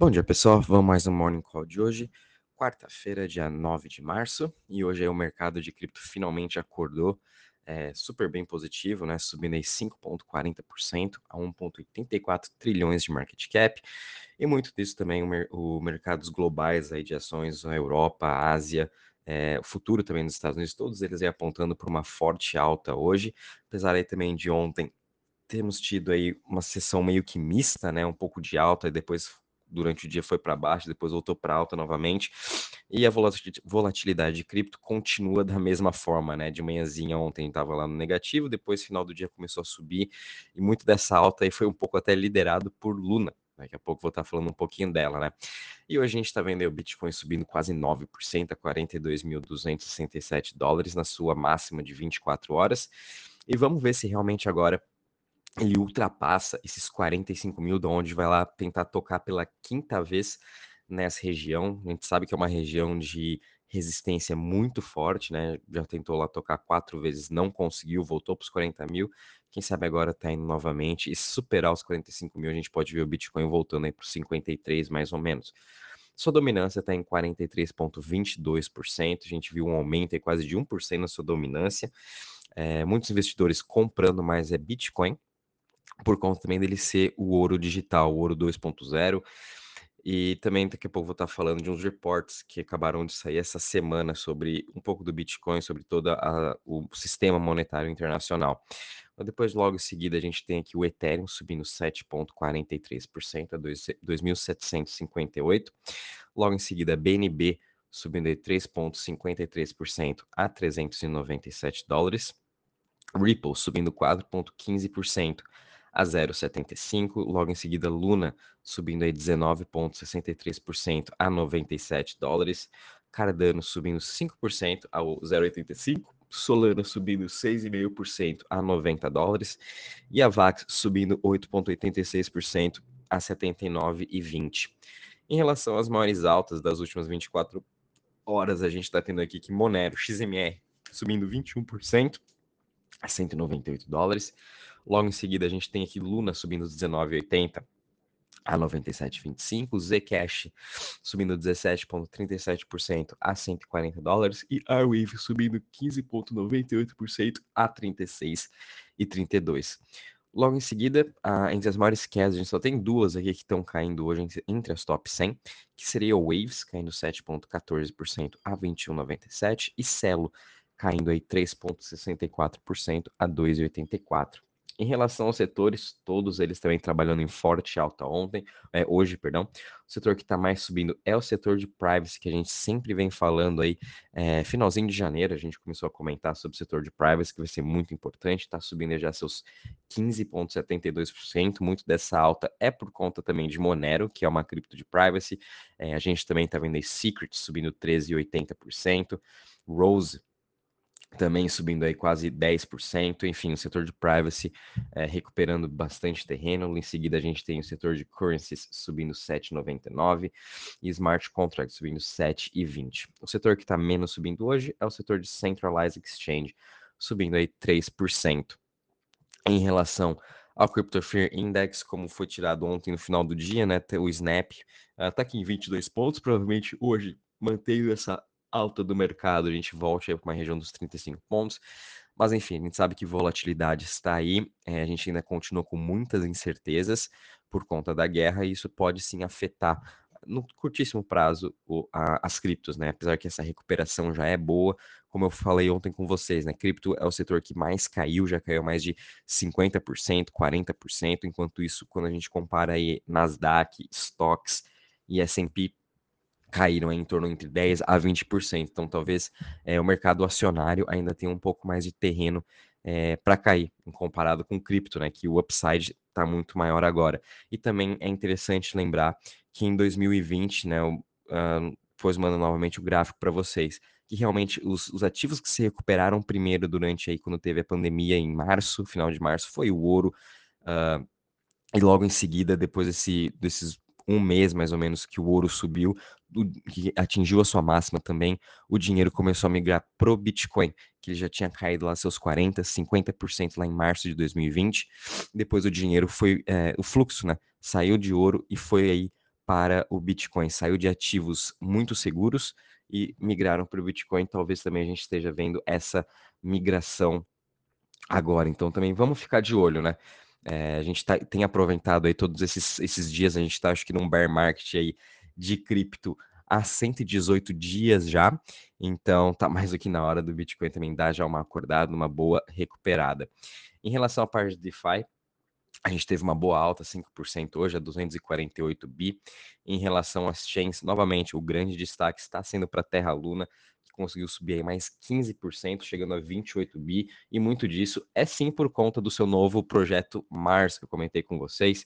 Bom dia, pessoal. Vamos mais um Morning Call de hoje, quarta-feira, dia 9 de março. E hoje aí o mercado de cripto finalmente acordou é, super bem positivo, né? Subindo aí 5,40% a 1,84 trilhões de market cap. E muito disso também o, o mercados globais aí de ações, a Europa, a Ásia, é, o futuro também dos Estados Unidos, todos eles aí apontando para uma forte alta hoje, apesar aí também de ontem temos tido aí uma sessão meio que mista, né? Um pouco de alta e depois durante o dia foi para baixo, depois voltou para alta novamente. E a volatilidade de cripto continua da mesma forma, né? De manhãzinha ontem estava lá no negativo, depois final do dia começou a subir e muito dessa alta aí foi um pouco até liderado por Luna. Daqui a pouco vou estar falando um pouquinho dela, né? E hoje a gente está vendo o Bitcoin subindo quase 9% a 42.267 dólares na sua máxima de 24 horas. E vamos ver se realmente agora ele ultrapassa esses 45 mil, de onde vai lá tentar tocar pela quinta vez nessa região. A gente sabe que é uma região de resistência muito forte, né? Já tentou lá tocar quatro vezes, não conseguiu, voltou para os 40 mil. Quem sabe agora está indo novamente e superar os 45 mil, a gente pode ver o Bitcoin voltando aí para os 53 mais ou menos. Sua dominância está em 43,22%. A gente viu um aumento aí quase de 1% na sua dominância. É, muitos investidores comprando mais é Bitcoin, por conta também dele ser o ouro digital, o ouro 2.0. E também daqui a pouco vou estar falando de uns reports que acabaram de sair essa semana sobre um pouco do Bitcoin, sobre todo a, o sistema monetário internacional. Depois, logo em seguida, a gente tem aqui o Ethereum subindo 7,43% a 2.758. Logo em seguida, BNB subindo 3,53% a 397 dólares. Ripple subindo 4,15% a 0,75. Logo em seguida, Luna subindo aí 19,63% a 97 dólares. Cardano subindo 5% ao 0,85. Solana subindo 6,5% a 90 dólares. E a VAX subindo 8,86% a 79,20. Em relação às maiores altas das últimas 24 horas, a gente está tendo aqui que Monero XMR subindo 21% a 198 dólares. Logo em seguida, a gente tem aqui Luna subindo 19,80 a 97,25, Zcash subindo 17,37% a 140 dólares e Arwave subindo 15,98% a 36,32. Logo em seguida, uh, entre as maiores quedas, a gente só tem duas aqui que estão caindo hoje entre as top 100, que seria Waves caindo 7,14% a 21,97 e Celo caindo aí 3,64% a 2,84. Em relação aos setores, todos eles também trabalhando em forte alta ontem, é, hoje, perdão. O setor que está mais subindo é o setor de privacy, que a gente sempre vem falando aí. É, finalzinho de janeiro, a gente começou a comentar sobre o setor de privacy, que vai ser muito importante, está subindo já seus 15,72%. Muito dessa alta é por conta também de Monero, que é uma cripto de privacy. É, a gente também está vendo aí Secret subindo 13,80%. Rose também subindo aí quase 10%, enfim, o setor de privacy é, recuperando bastante terreno. Em seguida, a gente tem o setor de currencies subindo 7,99 e smart contracts subindo 7,20. O setor que está menos subindo hoje é o setor de centralized exchange, subindo aí 3%. Em relação ao Crypto Fear Index, como foi tirado ontem no final do dia, né, o Snap está uh, aqui em 22 pontos, provavelmente hoje mantendo essa alta do mercado, a gente volte para uma região dos 35 pontos. Mas enfim, a gente sabe que volatilidade está aí, é, a gente ainda continua com muitas incertezas por conta da guerra, e isso pode sim afetar no curtíssimo prazo o, a, as criptos, né? Apesar que essa recuperação já é boa, como eu falei ontem com vocês, né? Cripto é o setor que mais caiu, já caiu mais de 50%, 40%, enquanto isso, quando a gente compara aí Nasdaq, stocks e S&P, caíram em torno entre 10% a 20%. Então, talvez é, o mercado acionário ainda tenha um pouco mais de terreno é, eh, para cair, comparado com cripto, né, que o upside está muito maior agora. E também é interessante lembrar que em 2020, né, uh, depois mando novamente o gráfico para vocês, que realmente os, os, ativos que se recuperaram primeiro durante aí, quando teve a pandemia em março, final de março, foi o ouro, uh, e logo em seguida, depois desse, desses um mês mais ou menos que o ouro subiu, que atingiu a sua máxima também, o dinheiro começou a migrar pro Bitcoin, que já tinha caído lá seus 40%, 50% lá em março de 2020. Depois o dinheiro foi, é, o fluxo, né, saiu de ouro e foi aí para o Bitcoin. Saiu de ativos muito seguros e migraram para o Bitcoin. Talvez também a gente esteja vendo essa migração agora. Então também vamos ficar de olho, né? É, a gente tá, tem aproveitado aí todos esses, esses dias, a gente está acho que num bear market aí de cripto há 118 dias já, então tá mais do que na hora do Bitcoin também dar já uma acordada, uma boa recuperada. Em relação à parte de DeFi, a gente teve uma boa alta, 5% hoje, a 248 bi. Em relação às chains, novamente, o grande destaque está sendo para Terra Luna, conseguiu subir aí mais 15%, chegando a 28 bi. E muito disso é sim por conta do seu novo projeto Mars, que eu comentei com vocês.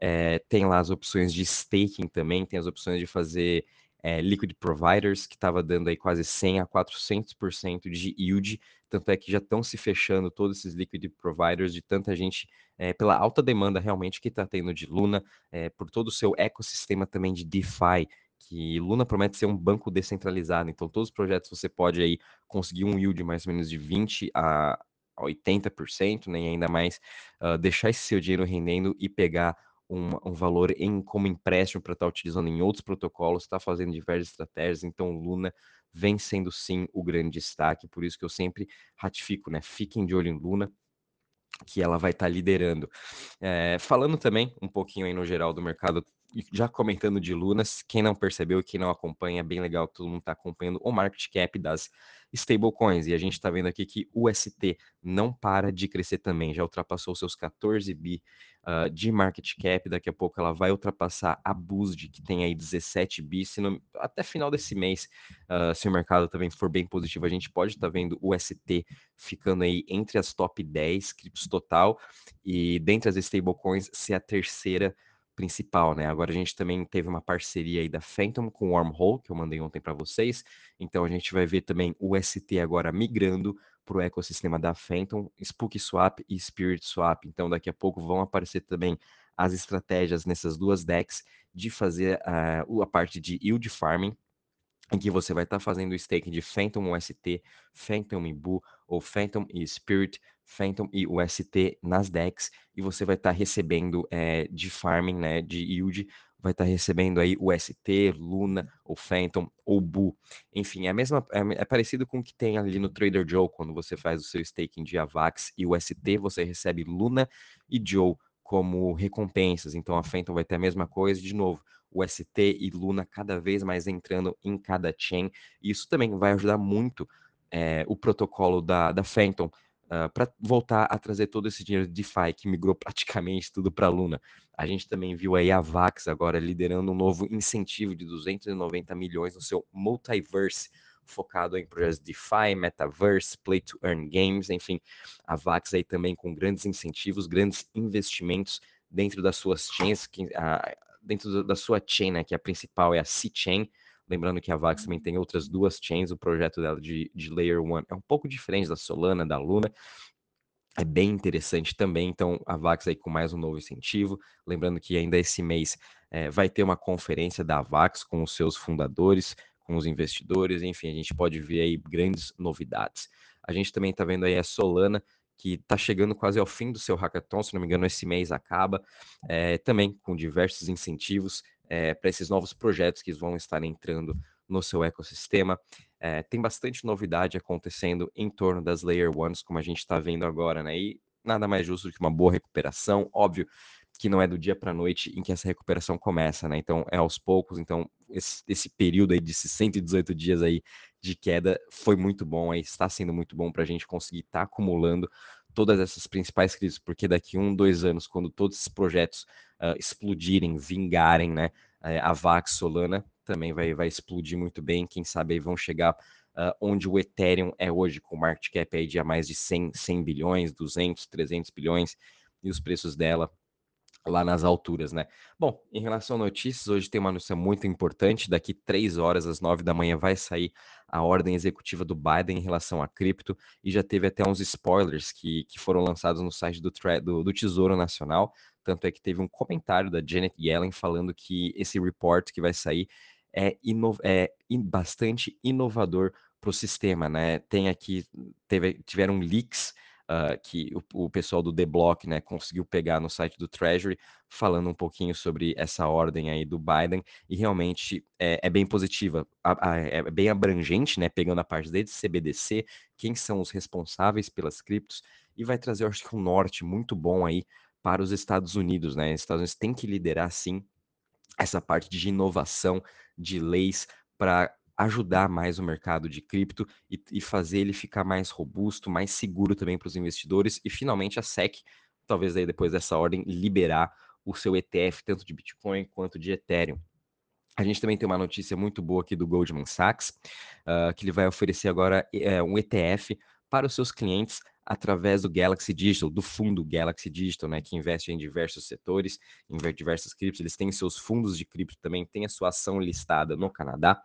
É, tem lá as opções de staking também, tem as opções de fazer é, liquid providers, que estava dando aí quase 100 a 400% de yield, tanto é que já estão se fechando todos esses liquid providers de tanta gente, é, pela alta demanda realmente que está tendo de Luna, é, por todo o seu ecossistema também de DeFi, que Luna promete ser um banco descentralizado, então todos os projetos você pode aí conseguir um yield mais ou menos de 20 a 80%, né, e ainda mais uh, deixar esse seu dinheiro rendendo e pegar um, um valor em como empréstimo para estar tá utilizando em outros protocolos, está fazendo diversas estratégias, então Luna vem sendo sim o grande destaque, por isso que eu sempre ratifico, né? Fiquem de olho em Luna, que ela vai estar tá liderando. É, falando também um pouquinho aí no geral do mercado, já comentando de Lunas, quem não percebeu, quem não acompanha, é bem legal que todo mundo está acompanhando o market cap das stablecoins. E a gente está vendo aqui que o ST não para de crescer também, já ultrapassou seus 14 bi uh, de market cap. Daqui a pouco ela vai ultrapassar a Boost, que tem aí 17 bi. Não, até final desse mês, uh, se o mercado também for bem positivo, a gente pode estar tá vendo o ST ficando aí entre as top 10 criptos total e dentre as stablecoins ser a terceira principal, né? Agora a gente também teve uma parceria aí da Phantom com o Wormhole, que eu mandei ontem para vocês. Então a gente vai ver também o ST agora migrando para o ecossistema da Phantom, Spook Swap e Spirit Swap. Então daqui a pouco vão aparecer também as estratégias nessas duas decks de fazer uh, a parte de yield farming, em que você vai estar tá fazendo o staking de Phantom UST, Phantom Ibu ou Phantom e Spirit, Phantom e UST nas decks, e você vai estar tá recebendo é, de farming, né, de yield, vai estar tá recebendo aí UST, Luna, ou Phantom, ou Bu. Enfim, é, a mesma, é, é, parecido com o que tem ali no Trader Joe, quando você faz o seu staking de AVAX e UST, você recebe Luna e Joe como recompensas. Então a Phantom vai ter a mesma coisa, de novo, o ST e Luna cada vez mais entrando em cada chain. E isso também vai ajudar muito é, o protocolo da, da Phantom uh, ah, para voltar a trazer todo esse dinheiro de DeFi que migrou praticamente tudo para Luna. A gente também viu aí a Vax agora liderando um novo incentivo de 290 milhões no seu Multiverse focado em projetos DeFi, Metaverse, Play to Earn Games, enfim, a Vax aí também com grandes incentivos, grandes investimentos dentro das suas chains, dentro da sua chain, né, que a principal é a C-Chain, lembrando que a Vax também tem outras duas chains, o projeto dela de, de Layer 1 é um pouco diferente da Solana, da Luna, é bem interessante também. Então, a Vax aí com mais um novo incentivo. Lembrando que ainda esse mês é, vai ter uma conferência da Vax com os seus fundadores, com os investidores, enfim, a gente pode ver aí grandes novidades. A gente também está vendo aí a Solana, que está chegando quase ao fim do seu hackathon, se não me engano, esse mês acaba, é, também com diversos incentivos é, para esses novos projetos que vão estar entrando no seu ecossistema. É, tem bastante novidade acontecendo em torno das Layer Ones, como a gente está vendo agora, né? E nada mais justo do que uma boa recuperação. Óbvio que não é do dia para a noite em que essa recuperação começa, né? Então é aos poucos. Então esse, esse período aí de 118 dias aí de queda foi muito bom, aí está sendo muito bom para a gente conseguir estar tá acumulando todas essas principais crises, porque daqui um, dois anos, quando todos esses projetos uh, explodirem, vingarem, né? Uh, a Vax Solana também vai, vai explodir muito bem. Quem sabe aí vão chegar uh, onde o Ethereum é hoje, com market cap aí de a mais de 100, 100 bilhões, 200, 300 bilhões, e os preços dela lá nas alturas, né? Bom, em relação a notícias, hoje tem uma notícia muito importante. Daqui três horas, às nove da manhã, vai sair a ordem executiva do Biden em relação a cripto e já teve até uns spoilers que, que foram lançados no site do, do, do Tesouro Nacional. Tanto é que teve um comentário da Janet Yellen falando que esse report que vai sair é, ino é bastante inovador para o sistema, né? Tem aqui, teve, tiveram leaks uh, que o, o, pessoal do The Block, né, conseguiu pegar no site do Treasury, falando um pouquinho sobre essa ordem aí do Biden, e realmente é, é bem positiva, a, a, é bem abrangente, né, pegando a parte desde CBDC, quem são os responsáveis pelas criptos, e vai trazer, acho que um norte muito bom aí para os Estados Unidos, né? Os Estados Unidos têm que liderar, sim, essa parte de inovação, de leis, para ajudar mais o mercado de cripto e, e, fazer ele ficar mais robusto, mais seguro também para os investidores e finalmente a SEC, talvez aí depois dessa ordem, liberar o seu ETF tanto de Bitcoin quanto de Ethereum. A gente também tem uma notícia muito boa aqui do Goldman Sachs, uh, que ele vai oferecer agora uh, um ETF para os seus clientes através do Galaxy Digital, do fundo Galaxy Digital, né, que investe em diversos setores, em diversas criptos, eles têm seus fundos de cripto também, tem a sua ação listada no Canadá,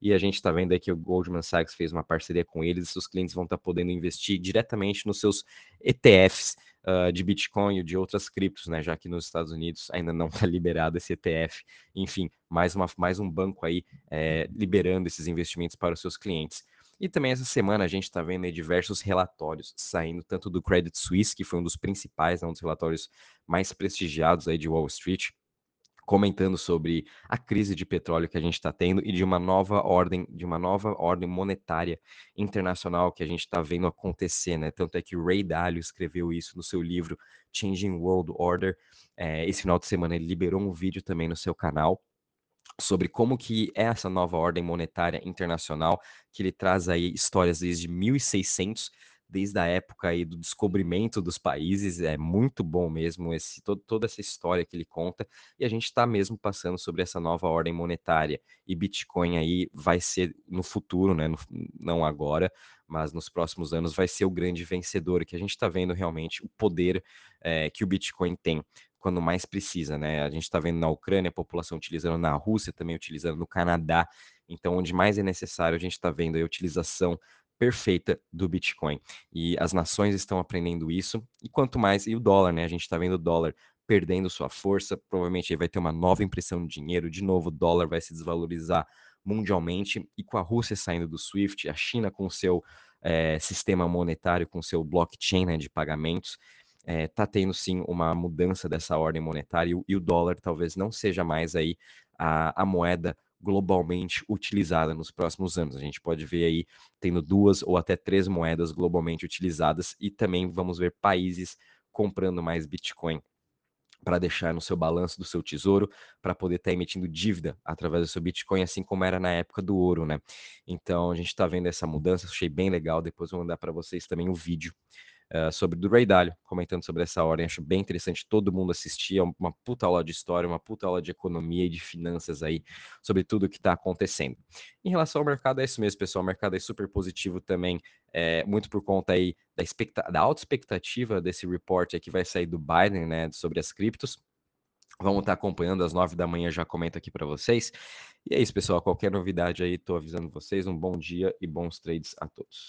e a gente está vendo aí que o Goldman Sachs fez uma parceria com eles, seus clientes vão estar tá podendo investir diretamente nos seus ETFs uh, ah, de Bitcoin e de outras criptos, né, já que nos Estados Unidos ainda não está liberado esse ETF, enfim, mais, uma, mais um banco aí é, liberando esses investimentos para os seus clientes. E também essa semana a gente está vendo diversos relatórios saindo, tanto do Credit Suisse, que foi um dos principais, né, um dos relatórios mais prestigiados aí de Wall Street, comentando sobre a crise de petróleo que a gente está tendo e de uma nova ordem, de uma nova ordem monetária internacional que a gente está vendo acontecer, né? Tanto é que Ray Dalio escreveu isso no seu livro Changing World Order. É, esse final de semana ele liberou um vídeo também no seu canal sobre como que é essa nova ordem monetária internacional, que ele traz aí histórias desde 1600, desde a época aí do descobrimento dos países, é muito bom mesmo esse todo, toda essa história que ele conta, e a gente está mesmo passando sobre essa nova ordem monetária, e Bitcoin aí vai ser no futuro, né, no, não agora, mas nos próximos anos vai ser o grande vencedor, que a gente está vendo realmente o poder é, que o Bitcoin tem quando mais precisa, né? A gente está vendo na Ucrânia a população utilizando, na Rússia também utilizando, no Canadá. Então, onde mais é necessário, a gente está vendo a utilização perfeita do Bitcoin. E as nações estão aprendendo isso. E quanto mais, e o dólar, né? A gente está vendo o dólar perdendo sua força. Provavelmente vai ter uma nova impressão de dinheiro. De novo, o dólar vai se desvalorizar mundialmente. E com a Rússia saindo do SWIFT, a China com o seu é, sistema monetário, com o seu blockchain né, de pagamentos está eh, tendo sim uma mudança dessa ordem monetária e, e, o dólar talvez não seja mais aí a, a moeda globalmente utilizada nos próximos anos. A gente pode ver aí tendo duas ou até três moedas globalmente utilizadas e também vamos ver países comprando mais Bitcoin para deixar no seu balanço do seu tesouro, para poder estar tá emitindo dívida através do seu Bitcoin, assim como era na época do ouro, né? Então a gente está vendo essa mudança, achei bem legal. Depois vou mandar para vocês também o vídeo uh, sobre do Ray Dalio, comentando sobre essa ordem. Acho bem interessante todo mundo assistir. É uma puta aula de história, uma puta aula de economia e de finanças aí, sobre tudo o que está acontecendo. Em relação ao mercado, é isso mesmo, pessoal. O mercado é super positivo também, é, muito por conta aí da, expecta da alta expectativa desse report que vai sair do Biden, né, sobre as criptos. Vamos estar tá acompanhando às nove da manhã, já comento aqui para vocês. E é isso, pessoal. Qualquer novidade aí, estou avisando vocês. Um bom dia e bons trades a todos.